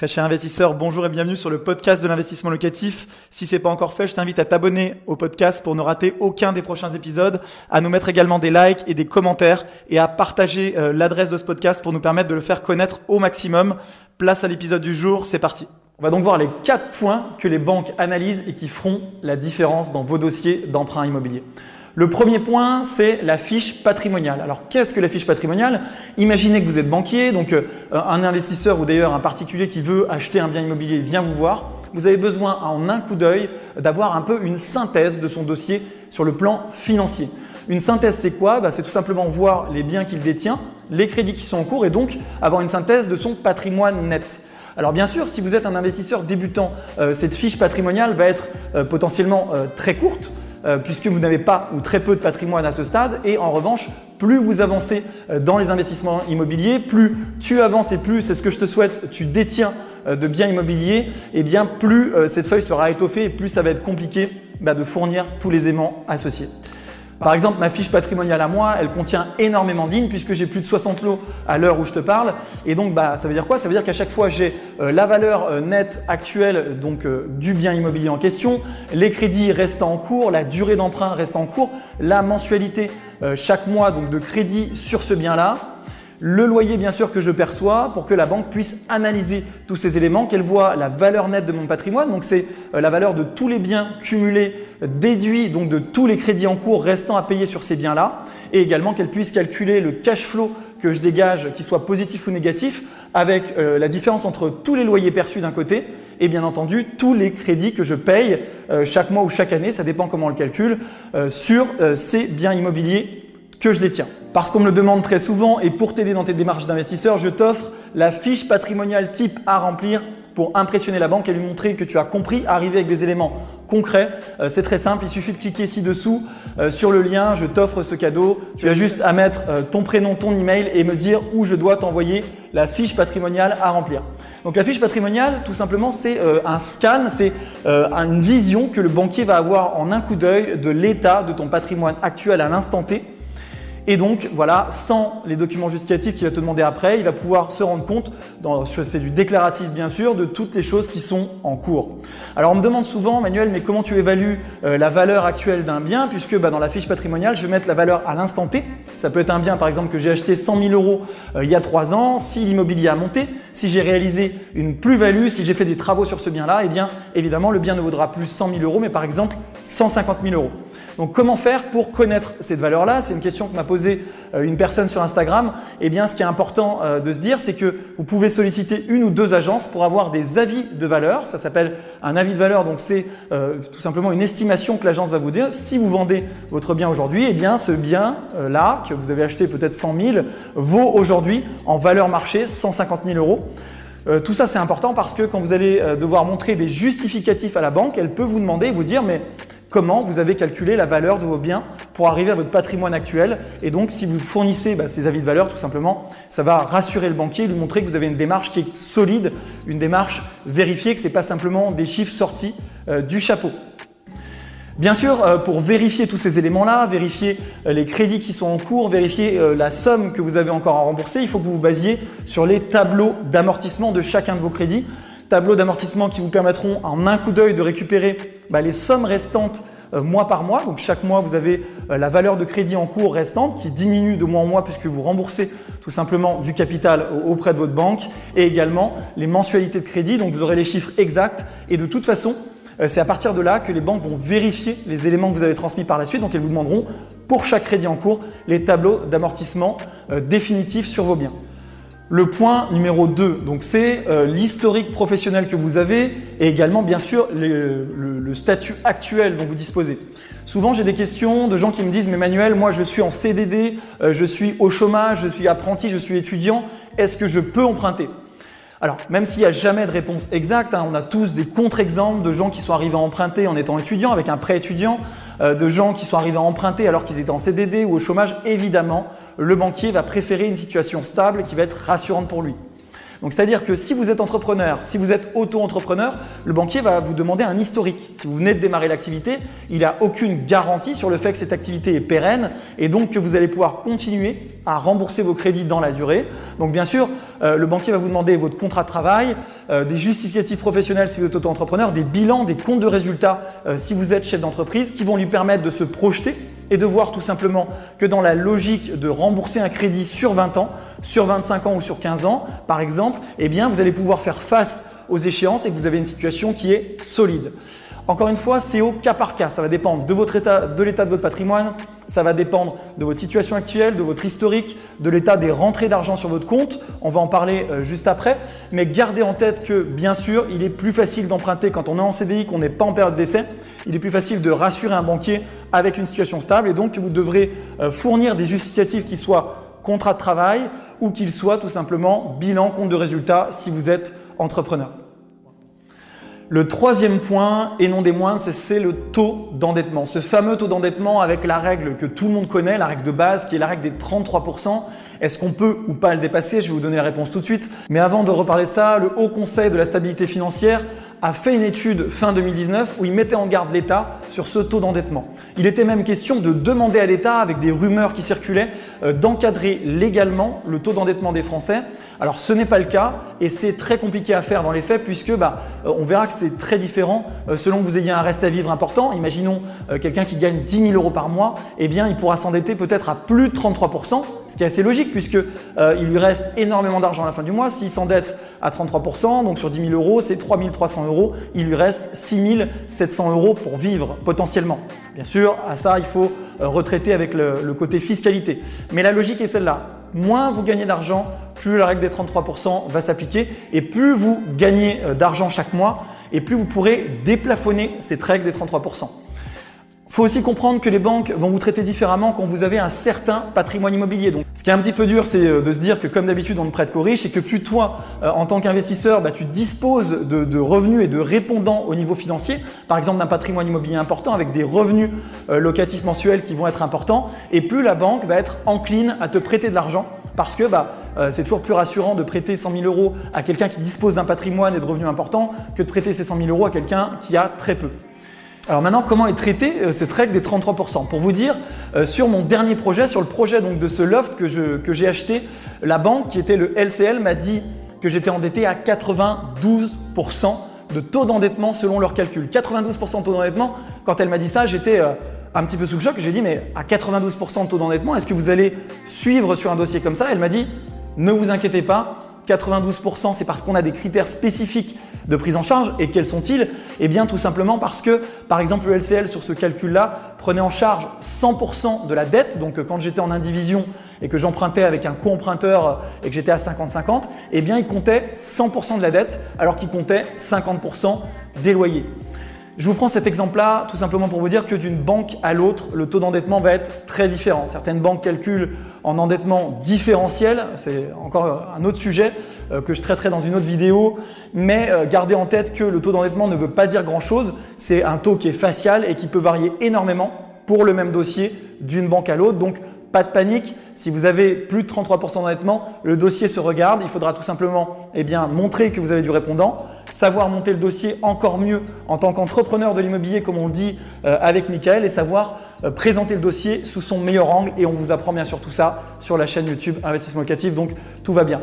Très cher investisseur, bonjour et bienvenue sur le podcast de l'investissement locatif. Si c'est pas encore fait, je t'invite à t'abonner au podcast pour ne rater aucun des prochains épisodes, à nous mettre également des likes et des commentaires et à partager euh, l'adresse de ce podcast pour nous permettre de le faire connaître au maximum. Place à l'épisode du jour, c'est parti. On va donc voir les quatre points que les banques analysent et qui feront la différence dans vos dossiers d'emprunt immobilier. Le premier point, c'est la fiche patrimoniale. Alors, qu'est-ce que la fiche patrimoniale? Imaginez que vous êtes banquier, donc euh, un investisseur ou d'ailleurs un particulier qui veut acheter un bien immobilier vient vous voir. Vous avez besoin en un coup d'œil d'avoir un peu une synthèse de son dossier sur le plan financier. Une synthèse, c'est quoi? Bah, C'est tout simplement voir les biens qu'il détient, les crédits qui sont en cours et donc avoir une synthèse de son patrimoine net. Alors bien sûr, si vous êtes un investisseur débutant, euh, cette fiche patrimoniale va être euh, potentiellement très courte. Euh, puisque vous n'avez pas ou très peu de patrimoine à ce stade. Et en revanche, plus vous avancez euh, dans les investissements immobiliers, plus tu avances et plus, c'est ce que je te souhaite, tu détiens euh, de biens immobiliers, et eh bien plus cette feuille sera étoffée et plus ça va être compliqué bah, de fournir tous les aimants associés. Par exemple, ma fiche patrimoniale à moi, elle contient énormément lignes puisque j'ai plus de 60 lots à l'heure où je te parle. Et donc, bah, ça veut dire quoi? Ça veut dire qu'à chaque fois, j'ai euh, la valeur euh, nette actuelle donc, euh, du bien immobilier en question, les crédits restant en cours, la durée d'emprunt restant en cours, la mensualité chaque mois donc, de crédit sur ce bien-là le loyer bien sûr que je perçois pour que la banque puisse analyser tous ces éléments, qu'elle voit la valeur nette de mon patrimoine, donc c'est euh, la valeur de tous les biens cumulés, déduits donc de tous les crédits en cours restant à payer sur ces biens-là, et également qu'elle puisse calculer le cash flow que je dégage, qu'il soit positif ou négatif, avec euh, la différence entre tous les loyers perçus d'un côté et bien entendu tous les crédits que je paye euh, chaque mois ou chaque année, ça dépend comment on le calcule, sur ces biens immobiliers que je détiens. Parce qu'on me le demande très souvent et pour t'aider dans tes démarches d'investisseur, je t'offre la fiche patrimoniale type à remplir pour impressionner la banque et lui montrer que tu as compris, arriver avec des éléments concrets. Euh, c'est très simple, il suffit de cliquer ci-dessous euh, sur le lien, je t'offre ce cadeau. Tu as juste à mettre euh, ton prénom, ton email et me dire où je dois t'envoyer la fiche patrimoniale à remplir. Donc la fiche patrimoniale, tout simplement, c'est un scan, c'est une vision que le banquier va avoir en un coup d'œil de l'état de ton patrimoine actuel à l'instant T et donc, voilà, sans les documents justificatifs qu'il va te demander après, il va pouvoir se rendre compte, c'est du déclaratif bien sûr, de toutes les choses qui sont en cours. Alors, on me demande souvent, Manuel, mais comment tu évalues euh, la valeur actuelle d'un bien Puisque bah, dans la fiche patrimoniale, je vais mettre la valeur à l'instant T. Ça peut être un bien, par exemple, que j'ai acheté 100 000 euros euh, il y a trois ans. Si l'immobilier a monté, si j'ai réalisé une plus-value, si j'ai fait des travaux sur ce bien-là, eh bien, évidemment, le bien ne vaudra plus 100 000 euros, mais par exemple 150 000 euros. Donc comment faire pour connaître cette valeur-là? C'est une question que m'a posée euh, une personne sur Instagram. Eh bien, ce qui est important euh, de se dire, c'est que vous pouvez solliciter une ou deux agences pour avoir des avis de valeur. Ça s'appelle un avis de valeur. Donc c'est euh, tout simplement une estimation que l'agence va vous dire. Si vous vendez votre bien aujourd'hui, eh bien ce bien-là que vous avez acheté peut-être 100 000 vaut aujourd'hui en valeur marché 150 000 euros. tout ça, c'est important parce que quand vous allez devoir montrer des justificatifs à la banque, elle peut vous demander, vous dire, mais comment vous avez calculé la valeur de vos biens pour arriver à votre patrimoine actuel. Et donc, si vous fournissez bah, ces avis de valeur, tout simplement, ça va rassurer le banquier, lui montrer que vous avez une démarche qui est solide, une démarche vérifiée, que ce n'est pas simplement des chiffres sortis euh, du chapeau. Bien sûr, euh, pour vérifier tous ces éléments-là, vérifier euh, les crédits qui sont en cours, vérifier la somme que vous avez encore à rembourser, il faut que vous vous basiez sur les tableaux d'amortissement de chacun de vos crédits tableaux d'amortissement qui vous permettront en un coup d'œil de récupérer bah, les sommes restantes euh, mois par mois. Donc chaque mois, vous avez euh, la valeur de crédit en cours restante qui diminue de mois en mois puisque vous remboursez tout simplement du capital auprès de votre banque et également les mensualités de crédit. Donc vous aurez les chiffres exacts et de toute façon, euh, c'est à partir de là que les banques vont vérifier les éléments que vous avez transmis par la suite. Donc elles vous demanderont pour chaque crédit en cours les tableaux d'amortissement définitifs sur vos biens. Le point numéro 2, donc c'est euh, l'historique professionnel que vous avez et également bien sûr le, statut actuel dont vous disposez. Souvent j'ai des questions de gens qui me disent mais Manuel, moi je suis en CDD, euh, je suis au chômage, je suis apprenti, je suis étudiant, est-ce que je peux emprunter? Alors, même s'il n'y a jamais de réponse exacte, hein, on a tous des contre-exemples de gens qui sont arrivés à emprunter en étant étudiants, avec un prêt étudiant, euh, de gens qui sont arrivés à emprunter alors qu'ils étaient en CDD ou au chômage. Évidemment, le banquier va préférer une situation stable qui va être rassurante pour lui. Donc c'est-à-dire que si vous êtes entrepreneur, si vous êtes auto-entrepreneur, le banquier va vous demander un historique. Si vous venez de démarrer l'activité, il n'a aucune garantie sur le fait que cette activité est pérenne et donc que vous allez pouvoir continuer à rembourser vos crédits dans la durée. Donc bien sûr, euh, le banquier va vous demander votre contrat de travail, euh, des justificatifs professionnels si vous êtes auto-entrepreneur, des bilans, des comptes de résultats euh, si vous êtes chef d'entreprise qui vont lui permettre de se projeter et de voir tout simplement que dans la logique de rembourser un crédit sur 20 ans, sur 25 ans ou sur 15 ans, par exemple, eh bien, vous allez pouvoir faire face aux échéances et que vous avez une situation qui est solide. Encore une fois, c'est au cas par cas. Ça va dépendre de votre état, de l'état de votre patrimoine, ça va dépendre de votre situation actuelle, de votre historique, de l'état des rentrées d'argent sur votre compte. On va en parler euh, juste après. Mais gardez en tête que, bien sûr, il est plus facile d'emprunter quand on est en CDI, qu'on n'est pas en période d'essai. Il est plus facile de rassurer un banquier avec une situation stable et donc vous devrez euh, fournir des justificatifs qui soient contrat de travail ou qu'ils soient tout simplement bilan, compte de résultat si vous êtes entrepreneur. Le troisième point, et non des moindres, c'est le taux d'endettement. Ce fameux taux d'endettement avec la règle que tout le monde connaît, la règle de base, qui est la règle des 33%. Est-ce qu'on peut ou pas le dépasser? Je vais vous donner la réponse tout de suite. Mais avant de reparler de ça, le Haut Conseil de la stabilité financière a fait une étude fin 2019 où il mettait en garde l'État sur ce taux d'endettement. Il était même question de demander à l'État, avec des rumeurs qui circulaient, euh, d'encadrer légalement le taux d'endettement des Français alors ce n'est pas le cas et c'est très compliqué à faire dans les faits puisque bah, on verra que c'est très différent euh, selon que vous ayez un reste à vivre important. Imaginons euh, quelqu'un qui gagne 10 000 euros par mois, eh bien il pourra s'endetter peut-être à plus de 33%, ce qui est assez logique puisque il lui reste énormément d'argent à la fin du mois. S'il s'endette à 33%, donc sur 10 000 euros, c'est 3 300 euros. Il lui reste 6 700 euros pour vivre potentiellement. Bien sûr, à ça, il faut retraiter avec le côté fiscalité. Mais la logique est celle-là moins vous gagnez d'argent, plus la règle des 33% va s'appliquer et plus vous gagnez euh, d'argent chaque mois et plus vous pourrez déplafonner cette règle des 33%. Il faut aussi comprendre que les banques vont vous traiter différemment quand vous avez un certain patrimoine immobilier. Donc, ce qui est un petit peu dur, c'est euh, de se dire que comme d'habitude, on ne prête qu'aux riches et que plus toi, euh, en tant qu'investisseur, bah, tu disposes de, revenus et de répondants au niveau financier, par exemple d'un patrimoine immobilier important avec des revenus locatifs mensuels qui vont être importants, et plus la banque va être encline à te prêter de l'argent parce que bah, euh, c'est toujours plus rassurant de prêter 100 000 euros à quelqu'un qui dispose d'un patrimoine et de revenus importants que de prêter ces 100 000 euros à quelqu'un qui a très peu. Alors maintenant, comment est traitée euh, cette règle des 33% Pour vous dire, euh, sur mon dernier projet, sur le projet donc, de ce loft que, j'ai acheté, la banque qui était le LCL m'a dit que j'étais endetté à 92% de taux d'endettement selon leurs calculs. 92% de taux d'endettement, quand elle m'a dit ça, j'étais un petit peu sous le choc. J'ai dit, mais à 92% de taux d'endettement, est-ce que vous allez suivre sur un dossier comme ça? Elle m'a dit, ne vous inquiétez pas, 92% c'est parce qu'on a des critères spécifiques de prise en charge. Et quels sont-ils? Eh bien tout simplement parce que par exemple le LCL sur ce calcul-là prenait en charge 100% de la dette. Donc quand j'étais en indivision et que j'empruntais avec un co-emprunteur et que j'étais à 50-50, eh bien il comptait 100% de la dette alors qu'il comptait 50% des loyers. Je vous prends cet exemple-là tout simplement pour vous dire que d'une banque à l'autre, le taux d'endettement va être très différent. Certaines banques calculent en endettement différentiel, c'est encore un autre sujet euh, que je traiterai dans une autre vidéo, mais euh, gardez en tête que le taux d'endettement ne veut pas dire grand-chose, c'est un taux qui est facial et qui peut varier énormément pour le même dossier d'une banque à l'autre. Donc pas de panique, si vous avez plus de 33% d'endettement, le dossier se regarde, il faudra tout simplement eh montrer que vous avez du répondant savoir monter le dossier encore mieux en tant qu'entrepreneur de l'immobilier, comme on le dit euh, avec Michael, et savoir euh, présenter le dossier sous son meilleur angle. Et on vous apprend bien sûr tout ça sur la chaîne YouTube Investissement Locatif, donc tout va bien.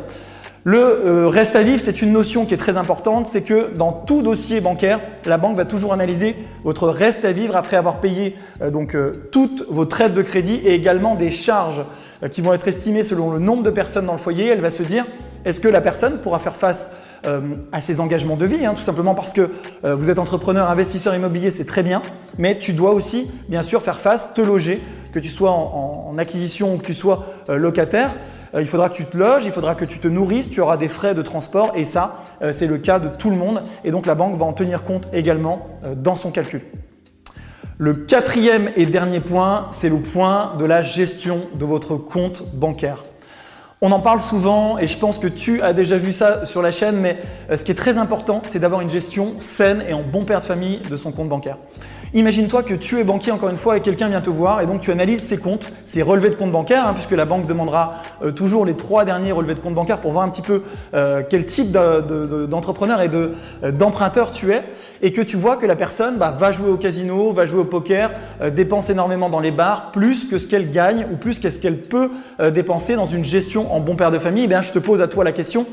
Le euh, reste à vivre, c'est une notion qui est très importante, c'est que dans tout dossier bancaire, la banque va toujours analyser votre reste à vivre après avoir payé donc toutes vos traites de crédit et également des charges qui vont être estimées selon le nombre de personnes dans le foyer. Elle va se dire est-ce que la personne pourra faire face euh, à ses engagements de vie, hein, tout simplement parce que euh, vous êtes entrepreneur, investisseur immobilier, c'est très bien, mais tu dois aussi, bien sûr, faire face, te loger, que tu sois en, acquisition ou que tu sois euh, locataire. il faudra que tu te loges, il faudra que tu te nourrisses, tu auras des frais de transport et ça, c'est le cas de tout le monde et donc la banque va en tenir compte également dans son calcul. Le quatrième et dernier point, c'est le point de la gestion de votre compte bancaire. On en parle souvent et je pense que tu as déjà vu ça sur la chaîne, mais euh, ce qui est très important, c'est d'avoir une gestion saine et en bon père de famille de son compte bancaire. Imagine-toi que tu es banquier encore une fois et quelqu'un vient te voir et donc tu analyses ses comptes, ses relevés de compte bancaire, hein, puisque la banque demandera euh, toujours les trois derniers relevés de compte bancaire pour voir un petit peu euh, quel type d'entrepreneur et euh, d'emprunteur tu es, et que tu vois que la personne bah, va jouer au casino, va jouer au poker, dépense énormément dans les bars, plus que ce qu'elle gagne ou plus que ce qu'elle peut dépenser dans une gestion en bon père de famille. Eh bien, je te pose à toi la question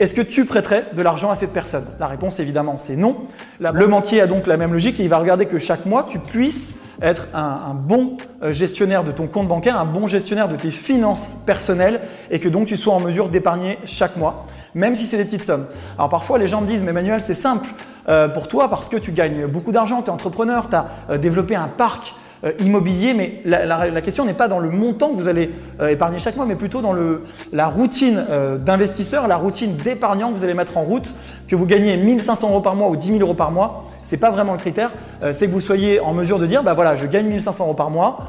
est-ce que tu prêterais de l'argent à cette personne? La réponse évidemment c'est non. Le banquier a donc la même logique et il va regarder que chaque mois tu puisses être un, bon euh, gestionnaire de ton compte bancaire, un bon gestionnaire de tes finances personnelles et que donc tu sois en mesure d'épargner chaque mois, même si c'est des petites sommes. Alors parfois les gens me disent mais Manuel c'est simple euh, pour toi parce que tu gagnes beaucoup d'argent, tu es entrepreneur, tu as euh, développé un parc immobilier, mais la, question n'est pas dans le montant que vous allez euh, épargner chaque mois, mais plutôt dans le, la routine euh, d'investisseur, la routine d'épargnant que vous allez mettre en route, que vous gagnez 1500 euros par mois ou 10 000 euros par mois, c'est pas vraiment le critère, c'est que vous soyez en mesure de dire, bah voilà, je gagne 1500 euros par mois,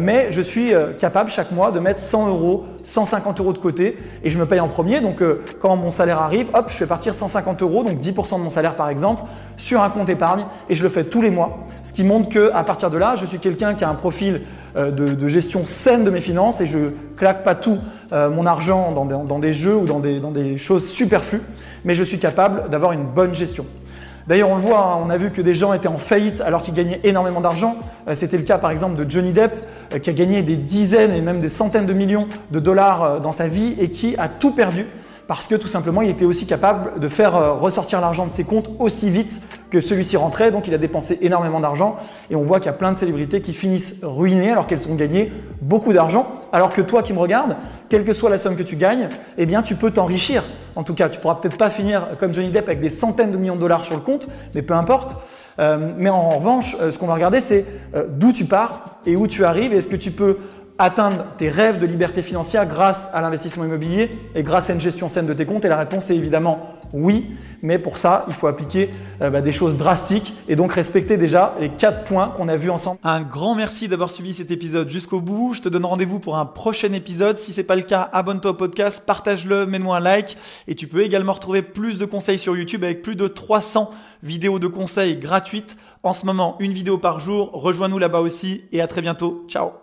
mais je suis capable chaque mois de mettre 100 euros, 150 euros de côté et je me paye en premier. Donc quand mon salaire arrive, hop, je fais partir 150 euros, donc 10% de mon salaire par exemple, sur un compte épargne et je le fais tous les mois. Ce qui montre qu'à partir de là, je suis quelqu'un qui a un profil euh, de, gestion saine de mes finances et je claque pas tout euh, mon argent dans des, jeux ou dans des, choses superflues, mais je suis capable d'avoir une bonne gestion. D'ailleurs, on le voit, hein, on a vu que des gens étaient en faillite alors qu'ils gagnaient énormément d'argent. Euh, c'était le cas par exemple de Johnny Depp, qui a gagné des dizaines et même des centaines de millions de dollars dans sa vie et qui a tout perdu parce que tout simplement, il était aussi capable de faire euh, ressortir l'argent de ses comptes aussi vite que celui-ci rentrait. Donc, il a dépensé énormément d'argent. Et on voit qu'il y a plein de célébrités qui finissent ruinées alors qu'elles ont gagné beaucoup d'argent. Alors que toi qui me regardes, quelle que soit la somme que tu gagnes, eh bien, tu peux t'enrichir. En tout cas, tu pourras peut-être pas finir comme Johnny Depp avec des centaines de millions de dollars sur le compte, mais peu importe. Euh, mais en revanche, euh, ce qu'on va regarder, c'est d'où tu pars et où tu arrives. Est-ce que tu peux atteindre tes rêves de liberté financière grâce à l'investissement immobilier et grâce à une gestion saine de tes comptes? Et la réponse est évidemment oui, mais pour ça, il faut appliquer euh, bah, des choses drastiques et donc respecter déjà les quatre points qu'on a vus ensemble. Un grand merci d'avoir suivi cet épisode jusqu'au bout. Je te donne rendez-vous pour un prochain épisode. Si c'est pas le cas, abonne-toi au podcast, partage-le, mets-moi un like et tu peux également retrouver plus de conseils sur YouTube avec plus de 300 vidéos de conseils gratuites. En ce moment, une vidéo par jour. Rejoins-nous là-bas aussi et à très bientôt. Ciao